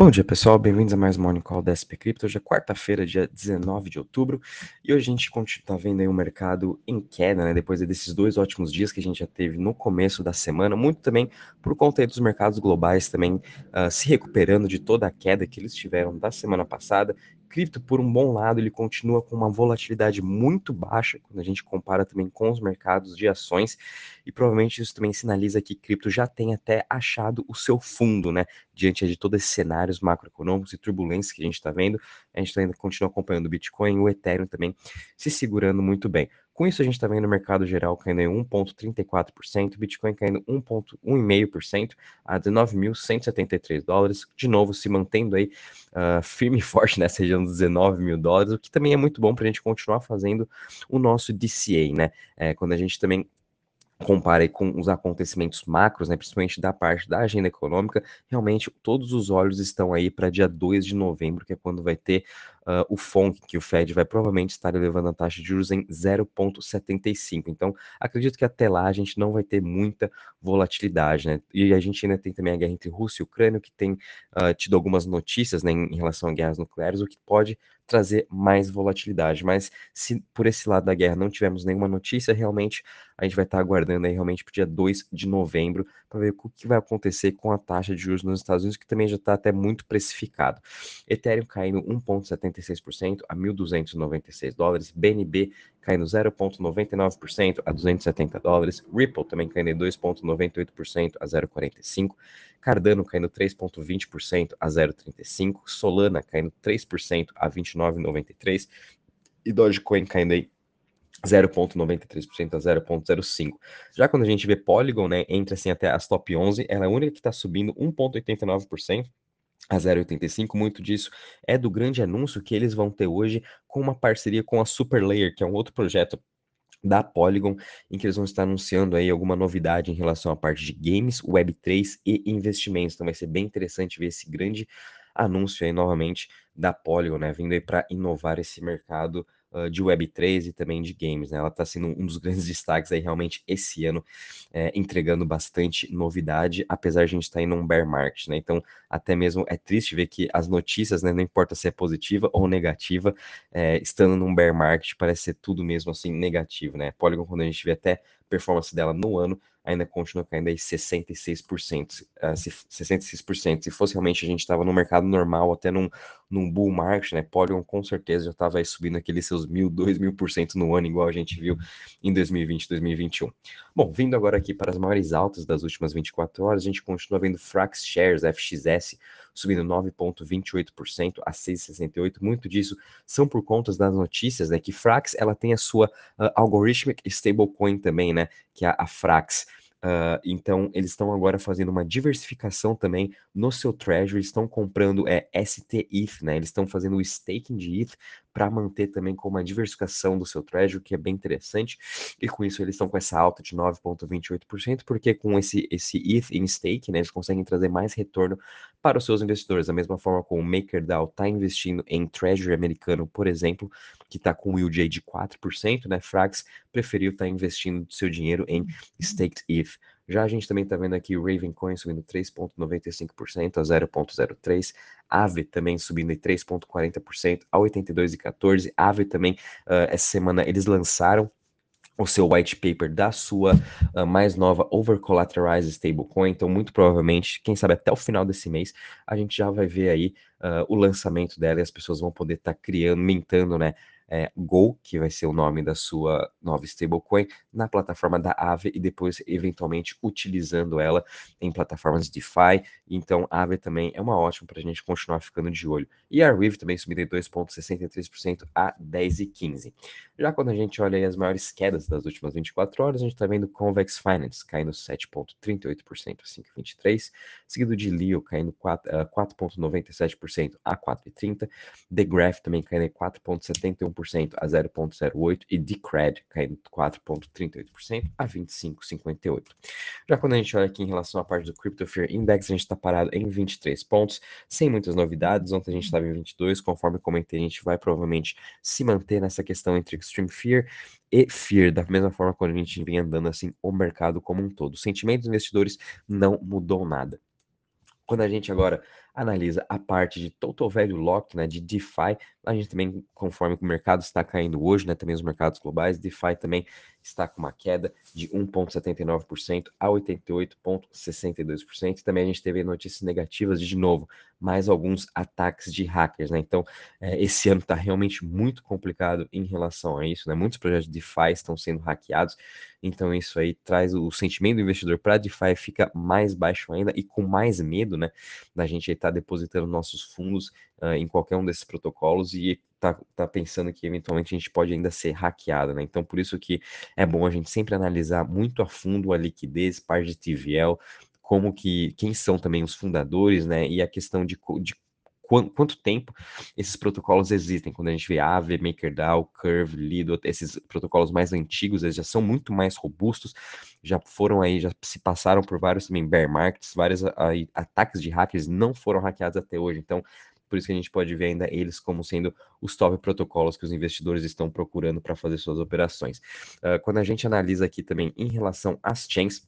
Bom dia, pessoal. Bem-vindos a mais um Morning Call da SP Crypto. Hoje é quarta-feira, dia 19 de outubro, e hoje a gente está vendo aí o um mercado em queda, né? Depois desses dois ótimos dias que a gente já teve no começo da semana, muito também por conta dos mercados globais também uh, se recuperando de toda a queda que eles tiveram da semana passada cripto, por um bom lado, ele continua com uma volatilidade muito baixa quando a gente compara também com os mercados de ações, e provavelmente isso também sinaliza que cripto já tem até achado o seu fundo, né? Diante de todos esses cenários macroeconômicos e turbulências que a gente está vendo, a gente ainda continua acompanhando o Bitcoin o Ethereum também se segurando muito bem. Com isso, a gente está vendo o mercado geral caindo em 1,34%, Bitcoin caindo 1,5% a 19.173 dólares, de novo se mantendo aí uh, firme e forte nessa região dos 19 mil dólares, o que também é muito bom para a gente continuar fazendo o nosso DCA, né? É, quando a gente também compare com os acontecimentos macros, né, principalmente da parte da agenda econômica, realmente todos os olhos estão aí para dia 2 de novembro, que é quando vai ter uh, o FONC, que o Fed vai provavelmente estar elevando a taxa de juros em 0,75. Então, acredito que até lá a gente não vai ter muita volatilidade, né? E a gente ainda tem também a guerra entre Rússia e Ucrânia, que tem uh, tido algumas notícias né, em relação a guerras nucleares, o que pode trazer mais volatilidade. Mas se por esse lado da guerra não tivermos nenhuma notícia, realmente a gente vai estar aguardando aí realmente para o dia 2 de novembro para ver o que vai acontecer com a taxa de juros nos Estados Unidos, que também já está até muito precificado. Ethereum caindo 1,76% a 1.296 dólares, BNB caindo 0,99% a 270 dólares, Ripple também caindo 2,98% a 0,45, Cardano caindo 3,20% a 0,35, Solana caindo 3% a 29,93 e Dogecoin caindo aí 0,93% a 0,05. Já quando a gente vê Polygon, né, entra assim até as top 11, ela é a única que está subindo 1,89% a 0,85. Muito disso é do grande anúncio que eles vão ter hoje com uma parceria com a Superlayer, que é um outro projeto da Polygon, em que eles vão estar anunciando aí alguma novidade em relação à parte de games, Web3 e investimentos. Então vai ser bem interessante ver esse grande anúncio aí novamente da Polygon, né, vindo aí para inovar esse mercado uh, de Web3 e também de games. Né? Ela está sendo um dos grandes destaques aí realmente esse ano, é, entregando bastante novidade, apesar de a gente estar tá em um bear market. Né? Então, até mesmo é triste ver que as notícias, né, não importa se é positiva ou negativa, é, estando num bear market, parece ser tudo mesmo assim negativo. Né? Polygon, quando a gente vê até performance dela no ano, ainda continua caindo aí 66%. Uh, se, 66%. Se fosse realmente a gente estava no mercado normal, até num, num bull market, né? Polygon com certeza já estava subindo aqueles seus mil, dois mil por cento no ano, igual a gente viu em 2020, 2021. Bom, vindo agora aqui para as maiores altas das últimas 24 horas, a gente continua vendo Frax Shares, FXS, subindo 9,28% a 6,68%. Muito disso são por conta das notícias, né? Que Frax ela tem a sua uh, Algorithmic Stablecoin também, né? Que é a Frax. Uh, então, eles estão agora fazendo uma diversificação também no seu treasury, estão comprando é, STETH, né? Eles estão fazendo o staking de ETH para manter também com uma diversificação do seu treasury, que é bem interessante. E com isso eles estão com essa alta de 9,28%, porque com esse, esse ETH em stake, né, eles conseguem trazer mais retorno para os seus investidores. Da mesma forma como o MakerDAO está investindo em treasury americano, por exemplo, que está com um yield de 4%, né? Frax preferiu estar tá investindo seu dinheiro em staked ETH. Já a gente também está vendo aqui o Ravencoin subindo 3,95% a 0,03%. Ave também subindo em 3,40% a 82,14%. Ave também, uh, essa semana, eles lançaram o seu white paper da sua uh, mais nova over collateralized stablecoin. Então, muito provavelmente, quem sabe até o final desse mês, a gente já vai ver aí uh, o lançamento dela e as pessoas vão poder estar tá criando, mintando, né? É, Go, que vai ser o nome da sua nova stablecoin, na plataforma da Aave e depois, eventualmente, utilizando ela em plataformas DeFi. Então, a Aave também é uma ótima para a gente continuar ficando de olho. E a Riv também subindo em 2,63% a 10,15%. Já quando a gente olha as maiores quedas das últimas 24 horas, a gente está vendo Convex Finance caindo 7,38% a 5,23%, seguido de Leo caindo 4,97% a 4,30%, The Graph também caindo 4,71% 1% a 0,08% e Decred caindo 4,38% a 25,58%. Já quando a gente olha aqui em relação à parte do Crypto Fear Index, a gente está parado em 23 pontos, sem muitas novidades. Ontem a gente estava em 22, conforme comentei, a gente vai provavelmente se manter nessa questão entre Extreme Fear e Fear, da mesma forma quando a gente vem andando assim o mercado como um todo. O sentimento dos investidores não mudou nada. Quando a gente agora analisa a parte de Total Value Lock, né, de DeFi, a gente também, conforme o mercado está caindo hoje, né, também os mercados globais, DeFi também está com uma queda de 1,79% a 88,62%. Também a gente teve notícias negativas de, de novo, mais alguns ataques de hackers, né? Então, é, esse ano está realmente muito complicado em relação a isso, né? Muitos projetos de DeFi estão sendo hackeados, então isso aí traz o sentimento do investidor para DeFi fica mais baixo ainda e com mais medo, né? Da gente estar tá depositando nossos fundos uh, em qualquer um desses protocolos e tá, tá pensando que eventualmente a gente pode ainda ser hackeado, né? Então, por isso que é bom a gente sempre analisar muito a fundo a liquidez, parte de TVL, como que, quem são também os fundadores, né? E a questão de, de quanto tempo esses protocolos existem. Quando a gente vê Aave, MakerDAO, Curve, Lido, esses protocolos mais antigos, eles já são muito mais robustos, já foram aí, já se passaram por vários também bear markets, vários aí, ataques de hackers não foram hackeados até hoje. Então, por isso que a gente pode ver ainda eles como sendo os top protocolos que os investidores estão procurando para fazer suas operações. Uh, quando a gente analisa aqui também em relação às chains,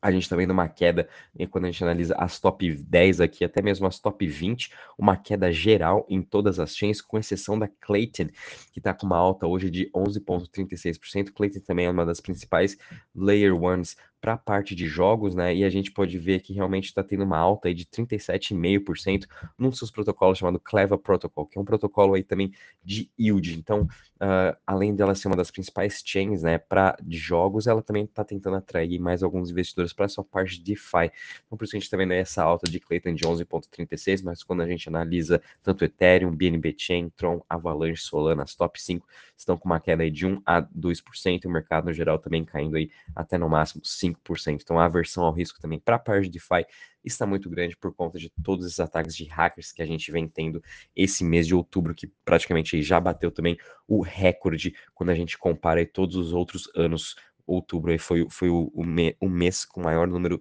a gente está vendo uma queda, quando a gente analisa as top 10 aqui, até mesmo as top 20, uma queda geral em todas as chains, com exceção da Clayton, que está com uma alta hoje de 11,36%. Clayton também é uma das principais Layer Ones para a parte de jogos, né? E a gente pode ver que realmente está tendo uma alta aí de 37,5% num dos seus protocolos chamado Clever Protocol, que é um protocolo aí também de yield. Então, uh, além dela ser uma das principais chains, né, para jogos, ela também está tentando atrair mais alguns investidores para sua parte de DeFi. Então, por isso a gente está vendo essa alta de Clayton de 11,36, mas quando a gente analisa tanto Ethereum, BNB Chain, Tron, Avalanche, Solana, as top 5 estão com uma queda aí de 1 a 2%, e o mercado no geral também caindo aí até no máximo 5 5%. Então a aversão ao risco também para a parte de DeFi está muito grande por conta de todos esses ataques de hackers que a gente vem tendo esse mês de outubro, que praticamente já bateu também o recorde quando a gente compara todos os outros anos. Outubro foi, foi o, o, me, o mês com maior número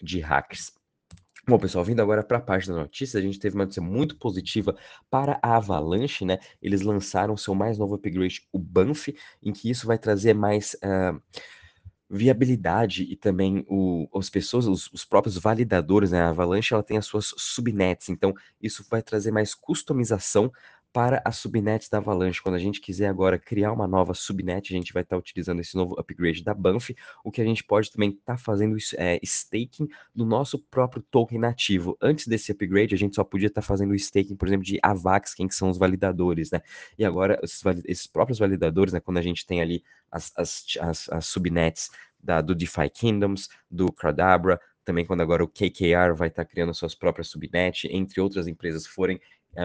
de hackers. Bom, pessoal, vindo agora para a parte da notícia, a gente teve uma notícia muito positiva para a Avalanche, né? Eles lançaram seu mais novo upgrade, o Banff, em que isso vai trazer mais. Uh, viabilidade e também o, as pessoas, os, os, próprios validadores, né? A Avalanche ela tem as suas subnets, então isso vai trazer mais customização para as subnets da Avalanche. Quando a gente quiser agora criar uma nova subnet, a gente vai estar utilizando esse novo upgrade da Banff. O que a gente pode também estar tá fazendo é, staking do nosso próprio token nativo. Antes desse upgrade, a gente só podia estar tá fazendo staking, por exemplo, de AVAX, quem que são os validadores, né? E agora, esses, esses próprios validadores, né, quando a gente tem ali as, as, as, as subnets da, do DeFi Kingdoms, do Cradabra, também quando agora o KKR vai estar tá criando suas próprias subnets, entre outras empresas forem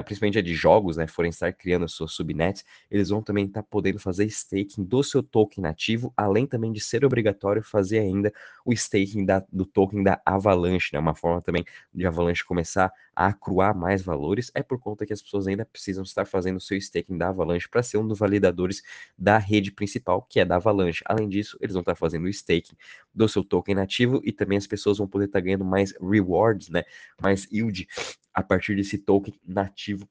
principalmente a de jogos, né, forem estar criando as suas subnets, eles vão também estar tá podendo fazer staking do seu token nativo, além também de ser obrigatório fazer ainda o staking da, do token da Avalanche, né, uma forma também de Avalanche começar a acruar mais valores, é por conta que as pessoas ainda precisam estar fazendo o seu staking da Avalanche para ser um dos validadores da rede principal, que é da Avalanche. Além disso, eles vão estar fazendo o staking do seu token nativo e também as pessoas vão poder estar ganhando mais rewards, né, mais yield a partir desse token nativo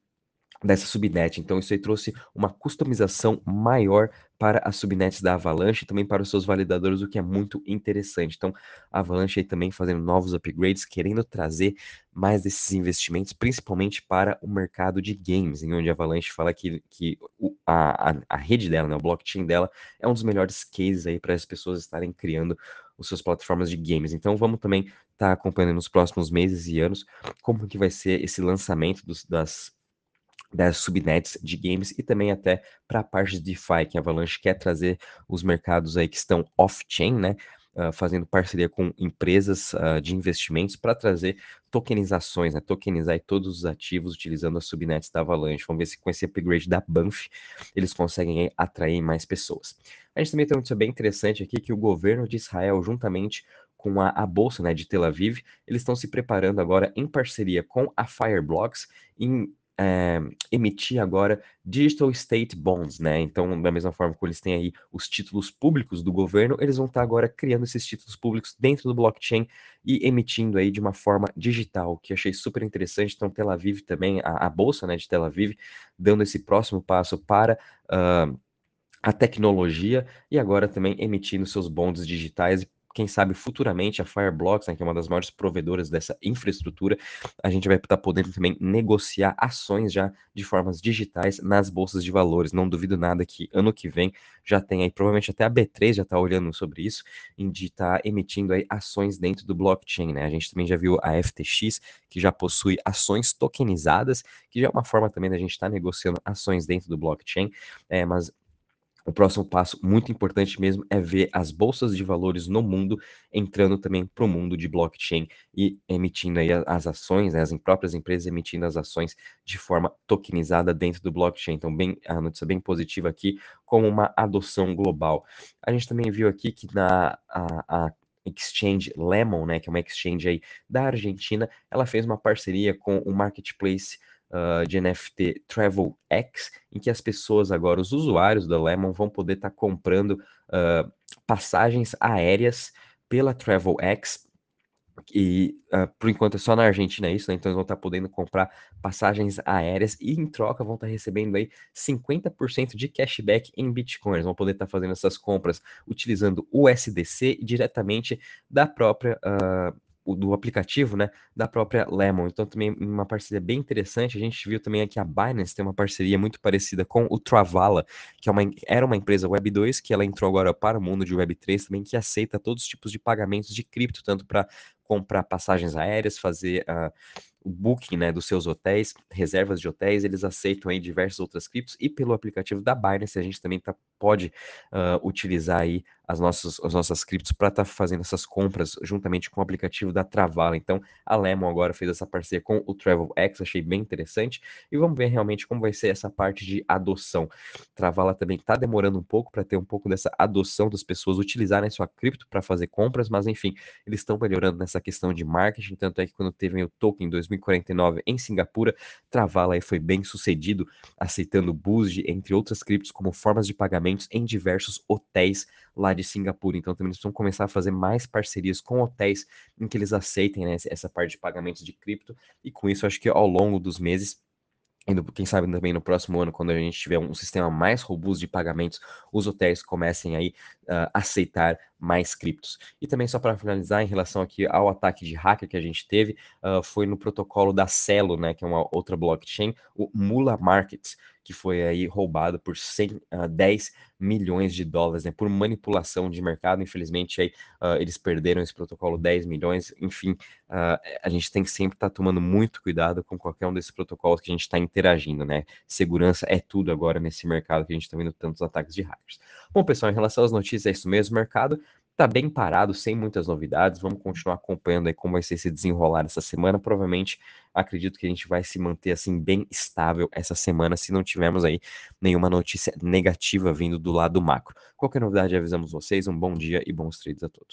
dessa subnet. Então isso aí trouxe uma customização maior para as subnets da Avalanche e também para os seus validadores, o que é muito interessante. Então a Avalanche aí também fazendo novos upgrades, querendo trazer mais desses investimentos, principalmente para o mercado de games, em onde a Avalanche fala que, que a, a, a rede dela, né, o blockchain dela, é um dos melhores cases aí para as pessoas estarem criando as suas plataformas de games. Então vamos também estar tá acompanhando nos próximos meses e anos como que vai ser esse lançamento dos, das das subnets de games e também até para a parte de DeFi, que a Avalanche quer trazer os mercados aí que estão off-chain, né? Uh, fazendo parceria com empresas uh, de investimentos para trazer tokenizações, né? Tokenizar todos os ativos utilizando as subnets da Avalanche. Vamos ver se com esse upgrade da Banff eles conseguem atrair mais pessoas. A gente também tem uma notícia bem interessante aqui que o governo de Israel, juntamente com a, a bolsa né, de Tel Aviv, eles estão se preparando agora em parceria com a Fireblocks em é, emitir agora digital state bonds, né? Então, da mesma forma que eles têm aí os títulos públicos do governo, eles vão estar agora criando esses títulos públicos dentro do blockchain e emitindo aí de uma forma digital, que achei super interessante. Então, Tel Aviv também, a, a bolsa, né, de Tel Aviv, dando esse próximo passo para uh, a tecnologia e agora também emitindo seus bonds digitais quem sabe futuramente a Fireblocks, né, que é uma das maiores provedoras dessa infraestrutura, a gente vai estar podendo também negociar ações já de formas digitais nas bolsas de valores. Não duvido nada que ano que vem já tem aí, provavelmente até a B3 já está olhando sobre isso, de estar tá emitindo aí ações dentro do blockchain, né? A gente também já viu a FTX, que já possui ações tokenizadas, que já é uma forma também da gente estar tá negociando ações dentro do blockchain, é, mas o próximo passo, muito importante mesmo, é ver as bolsas de valores no mundo entrando também para o mundo de blockchain e emitindo aí as ações, né, as próprias empresas emitindo as ações de forma tokenizada dentro do blockchain. Então, bem, a notícia bem positiva aqui, como uma adoção global. A gente também viu aqui que na a, a exchange Lemon, né, que é uma exchange aí da Argentina, ela fez uma parceria com o marketplace uh, de NFT Travel X, em que as pessoas agora, os usuários da Lemon, vão poder estar tá comprando uh, passagens aéreas pela Travel X. E uh, por enquanto é só na Argentina isso, né? Então eles vão estar tá podendo comprar passagens aéreas e em troca vão estar tá recebendo aí 50% de cashback em Bitcoin. Eles vão poder estar fazendo essas compras utilizando o USDC diretamente da própria do aplicativo, né, da própria Lemon. Então também uma parceria bem interessante. A gente viu também aqui a Binance tem uma parceria muito parecida com o Travala, que é uma, era uma empresa Web 2 que ela entrou agora para o mundo de Web 3 também que aceita todos os tipos de pagamentos de cripto, tanto para comprar passagens aéreas, fazer uh, o booking né, dos seus hotéis, reservas de hotéis, eles aceitam aí diversas outras criptos e pelo aplicativo da Binance a gente também tá, pode uh, utilizar aí as nossas, as nossas criptos para estar tá fazendo essas compras juntamente com o aplicativo da Travala. Então a Lemon agora fez essa parceria com o Travel X, achei bem interessante e vamos ver realmente como vai ser essa parte de adoção. Travala também está demorando um pouco para ter um pouco dessa adoção das pessoas utilizarem sua cripto para fazer compras, mas enfim, eles estão melhorando nessa questão de marketing, tanto é que quando teve o token 2000 2049 em Singapura. Travala foi bem sucedido, aceitando Boost, entre outras criptos, como formas de pagamentos em diversos hotéis lá de Singapura. Então também eles vão começar a fazer mais parcerias com hotéis em que eles aceitem né, essa parte de pagamentos de cripto. E com isso, acho que ao longo dos meses quem sabe também no próximo ano, quando a gente tiver um sistema mais robusto de pagamentos, os hotéis comecem aí uh, aceitar mais criptos. E também só para finalizar, em relação aqui ao ataque de hacker que a gente teve, uh, foi no protocolo da Celo, né, que é uma outra blockchain, o Mula Markets, que foi aí roubado por 110 uh, milhões de dólares, né, por manipulação de mercado. Infelizmente, aí, uh, eles perderam esse protocolo 10 milhões. Enfim, uh, a gente tem que sempre estar tá tomando muito cuidado com qualquer um desses protocolos que a gente está interagindo, né? Segurança é tudo agora nesse mercado que a gente está vendo tantos ataques de hackers. Bom, pessoal, em relação às notícias, é isso mesmo, mercado tá bem parado, sem muitas novidades. Vamos continuar acompanhando aí como vai ser esse desenrolar essa semana. Provavelmente acredito que a gente vai se manter assim bem estável essa semana, se não tivermos aí nenhuma notícia negativa vindo do lado macro. Qualquer novidade, avisamos vocês. Um bom dia e bons trades a todos.